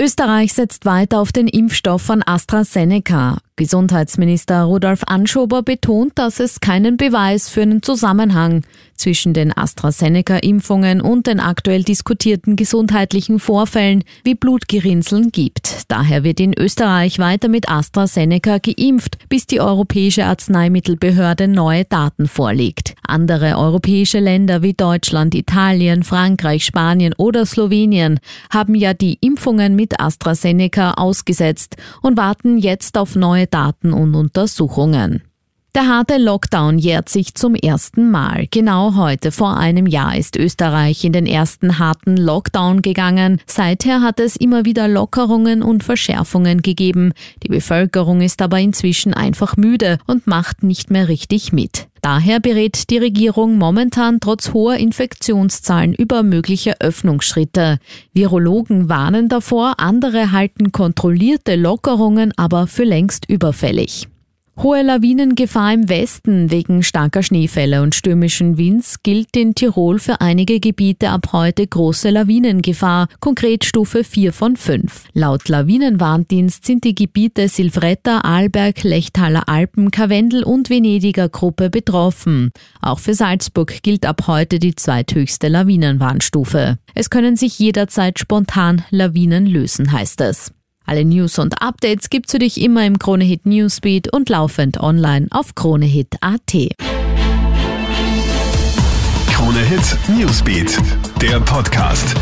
Österreich setzt weiter auf den Impfstoff von AstraZeneca. Gesundheitsminister Rudolf Anschober betont, dass es keinen Beweis für einen Zusammenhang zwischen den AstraZeneca-Impfungen und den aktuell diskutierten gesundheitlichen Vorfällen wie Blutgerinnseln gibt. Daher wird in Österreich weiter mit AstraZeneca geimpft, bis die Europäische Arzneimittelbehörde neue Daten vorlegt. Andere europäische Länder wie Deutschland, Italien, Frankreich, Spanien oder Slowenien haben ja die Impfungen mit AstraZeneca ausgesetzt und warten jetzt auf neue Daten und Untersuchungen. Der harte Lockdown jährt sich zum ersten Mal. Genau heute vor einem Jahr ist Österreich in den ersten harten Lockdown gegangen. Seither hat es immer wieder Lockerungen und Verschärfungen gegeben. Die Bevölkerung ist aber inzwischen einfach müde und macht nicht mehr richtig mit. Daher berät die Regierung momentan trotz hoher Infektionszahlen über mögliche Öffnungsschritte. Virologen warnen davor, andere halten kontrollierte Lockerungen aber für längst überfällig. Hohe Lawinengefahr im Westen wegen starker Schneefälle und stürmischen Winds gilt in Tirol für einige Gebiete ab heute große Lawinengefahr, konkret Stufe 4 von 5. Laut Lawinenwarndienst sind die Gebiete Silvretta, Arlberg, Lechtaler Alpen, Karwendel und Venediger Gruppe betroffen. Auch für Salzburg gilt ab heute die zweithöchste Lawinenwarnstufe. Es können sich jederzeit spontan Lawinen lösen, heißt es. Alle News und Updates gibt's für dich immer im Kronehit Newsbeat und laufend online auf kronehit.at. Kronehit Newsbeat, der Podcast.